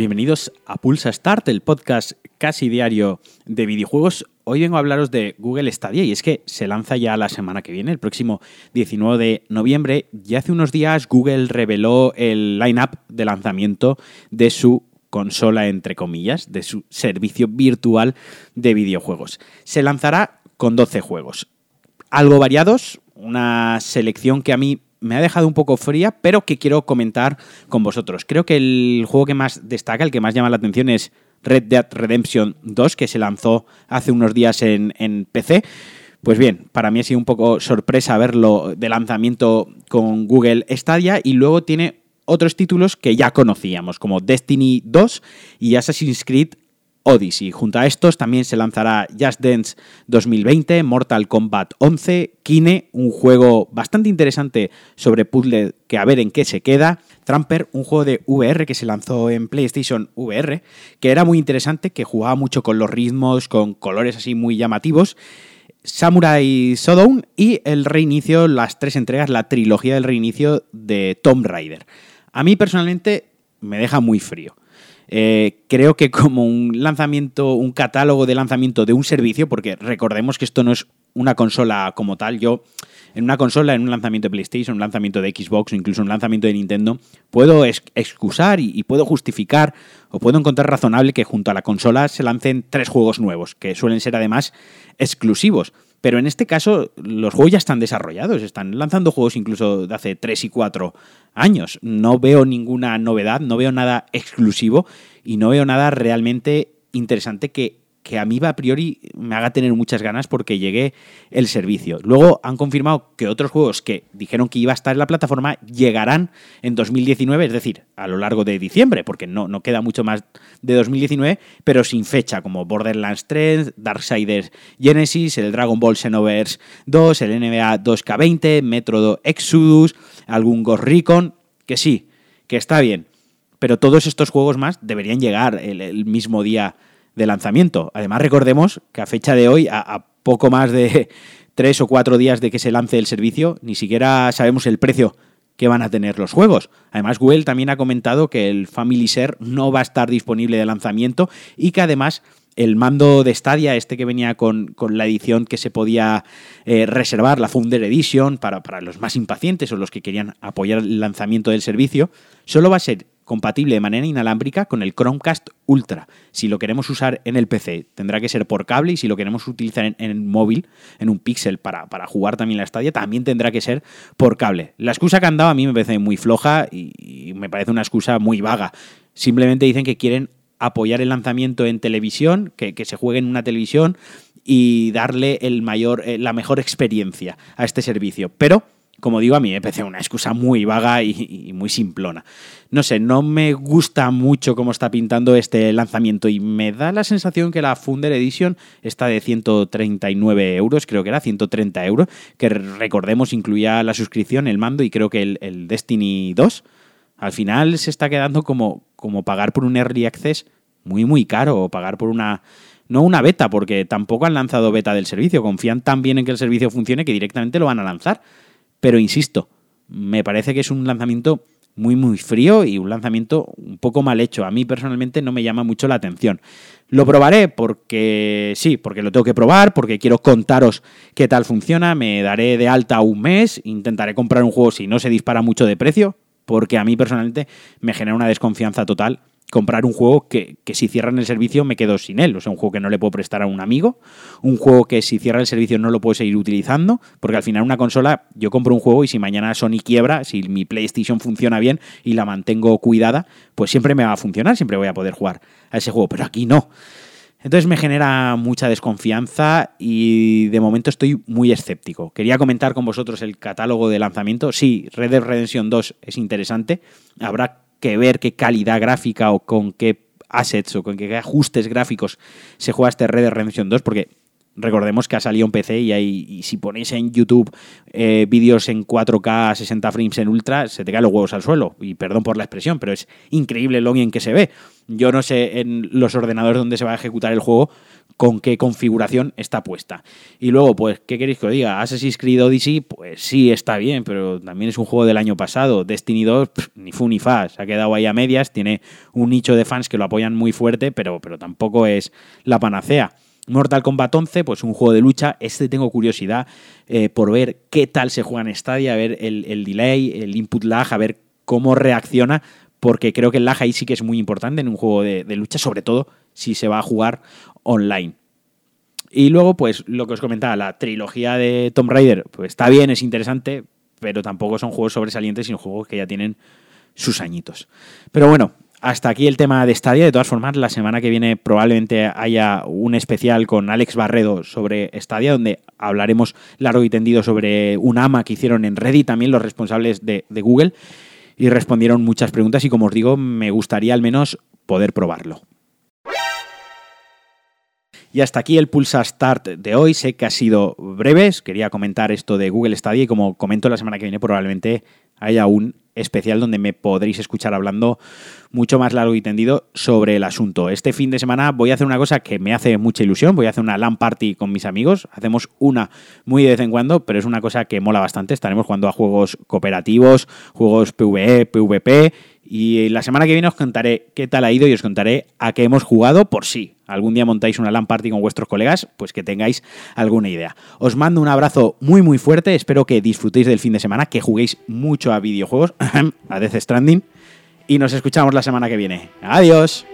Bienvenidos a Pulsa Start, el podcast casi diario de videojuegos. Hoy vengo a hablaros de Google Stadia y es que se lanza ya la semana que viene, el próximo 19 de noviembre. Y hace unos días Google reveló el line-up de lanzamiento de su consola, entre comillas, de su servicio virtual de videojuegos. Se lanzará con 12 juegos. Algo variados, una selección que a mí me ha dejado un poco fría, pero que quiero comentar con vosotros. Creo que el juego que más destaca, el que más llama la atención es Red Dead Redemption 2, que se lanzó hace unos días en, en PC. Pues bien, para mí ha sido un poco sorpresa verlo de lanzamiento con Google Stadia y luego tiene otros títulos que ya conocíamos, como Destiny 2 y Assassin's Creed Odyssey. Junto a estos también se lanzará Just Dance 2020, Mortal Kombat 11, Kine, un juego bastante interesante sobre puzzle que a ver en qué se queda, Tramper, un juego de VR que se lanzó en PlayStation VR, que era muy interesante, que jugaba mucho con los ritmos, con colores así muy llamativos. Samurai Shodown y el reinicio, las tres entregas, la trilogía del reinicio de Tomb Raider. A mí personalmente me deja muy frío. Eh, creo que como un lanzamiento, un catálogo de lanzamiento de un servicio, porque recordemos que esto no es una consola como tal, yo en una consola, en un lanzamiento de PlayStation, un lanzamiento de Xbox o incluso un lanzamiento de Nintendo, puedo excusar y, puedo justificar o puedo encontrar razonable que junto a la consola se lancen tres juegos nuevos, que suelen ser además exclusivos. Pero en este caso, los juegos ya están desarrollados, están lanzando juegos incluso de hace 3 y 4 años. No veo ninguna novedad, no veo nada exclusivo y no veo nada realmente interesante que que a mí a priori me haga tener muchas ganas porque llegue el servicio. Luego han confirmado que otros juegos que dijeron que iba a estar en la plataforma llegarán en 2019, es decir, a lo largo de diciembre, porque no, no queda mucho más de 2019, pero sin fecha, como Borderlands 3, Darksiders Genesis, el Dragon Ball Xenoverse 2, el NBA 2K20, Metro Exodus, algún Ghost Recon, que sí, que está bien, pero todos estos juegos más deberían llegar el mismo día de lanzamiento. Además, recordemos que a fecha de hoy, a, poco más de tres o cuatro días de que se lance el servicio, ni siquiera sabemos el precio que van a tener los juegos. Además, Google también ha comentado que el Family Share no va a estar disponible de lanzamiento y que además el mando de Stadia, este que venía con, la edición que se podía eh, reservar, la Founder Edition, para, para los más impacientes o los que querían apoyar el lanzamiento del servicio, solo va a ser compatible de manera inalámbrica con el Chromecast Ultra. Si lo queremos usar en el PC, tendrá que ser por cable y si lo queremos utilizar en, el móvil, en un Pixel para, para, jugar también la Stadia, también tendrá que ser por cable. La excusa que han dado a mí me parece muy floja y, me parece una excusa muy vaga. Simplemente dicen que quieren apoyar el lanzamiento en televisión, que, que se juegue en una televisión y darle el mayor, eh, la mejor experiencia a este servicio. Pero como digo, a mí me parece una excusa muy vaga y, muy simplona. No sé, no me gusta mucho cómo está pintando este lanzamiento y me da la sensación que la Funder Edition está de 139 euros, creo que era 130 euros, que recordemos incluía la suscripción, el mando y creo que el, Destiny 2. Al final se está quedando como, como pagar por un Early Access muy, muy caro o pagar por una no una beta, porque tampoco han lanzado beta del servicio. Confían tan bien en que el servicio funcione que directamente lo van a lanzar. Pero insisto, me parece que es un lanzamiento muy muy frío y un lanzamiento un poco mal hecho. A mí personalmente no me llama mucho la atención. Lo probaré porque sí, porque lo tengo que probar, porque quiero contaros qué tal funciona, me daré de alta un mes, intentaré comprar un juego si no se dispara mucho de precio, porque a mí personalmente me genera una desconfianza total comprar un juego que, si cierran el servicio me quedo sin él. O sea, un juego que no le puedo prestar a un amigo, un juego que si cierra el servicio no lo puedo seguir utilizando, porque al final una consola, yo compro un juego y si mañana Sony quiebra, si mi PlayStation funciona bien y la mantengo cuidada, pues siempre me va a funcionar, siempre voy a poder jugar a ese juego, pero aquí no. Entonces me genera mucha desconfianza y de momento estoy muy escéptico. Quería comentar con vosotros el catálogo de lanzamiento. Sí, Red Dead Redemption 2 es interesante. Habrá que ver qué calidad gráfica o con qué assets o con qué ajustes gráficos se juega este Red Dead Redemption 2, porque recordemos que ha salido un PC y, hay, si ponéis en YouTube eh, vídeos en 4K 60 frames en ultra, se te caen los huevos al suelo. Y perdón por la expresión, pero es increíble lo bien que se ve. Yo no sé en los ordenadores donde se va a ejecutar el juego con qué configuración está puesta. Y luego, pues, ¿qué queréis que os diga? Assassin's Creed Odyssey, pues sí, está bien, pero también es un juego del año pasado. Destiny 2, ni fu ni fa, se ha quedado ahí a medias, tiene un nicho de fans que lo apoyan muy fuerte, pero, pero tampoco es la panacea. Mortal Kombat 11, pues un juego de lucha. Este tengo curiosidad eh, por ver qué tal se juega en Stadia, a ver el, el, delay, el input lag, a ver cómo reacciona, porque creo que el lag ahí sí que es muy importante en un juego de, de lucha, sobre todo si se va a jugar online. Y luego, pues lo que os comentaba, la trilogía de Tomb Raider, pues está bien, es interesante, pero tampoco son juegos sobresalientes, sino juegos que ya tienen sus añitos. Pero bueno, hasta aquí el tema de Stadia. De todas formas, la semana que viene probablemente haya un especial con Alex Barredo sobre Stadia, donde hablaremos largo y tendido sobre un AMA que hicieron en Reddit también los responsables de, de Google y respondieron muchas preguntas y como os digo, me gustaría al menos poder probarlo. Y hasta aquí el Pulsa Start de hoy. Sé que ha sido breve. Quería comentar esto de Google Stadia y como comento la semana que viene probablemente haya un especial donde me podréis escuchar hablando mucho más largo y tendido sobre el asunto. Este fin de semana voy a hacer una cosa que me hace mucha ilusión, voy a hacer una LAN party con mis amigos, hacemos una muy de vez en cuando, pero es una cosa que mola bastante, estaremos jugando a juegos cooperativos, juegos PvE, PvP y la semana que viene os contaré qué tal ha ido y os contaré a qué hemos jugado por si algún día montáis una LAN party con vuestros colegas, pues que tengáis alguna idea. Os mando un abrazo muy muy fuerte, espero que disfrutéis del fin de semana, que juguéis mucho a videojuegos, a Death Stranding, y nos escuchamos la semana que viene. Adiós.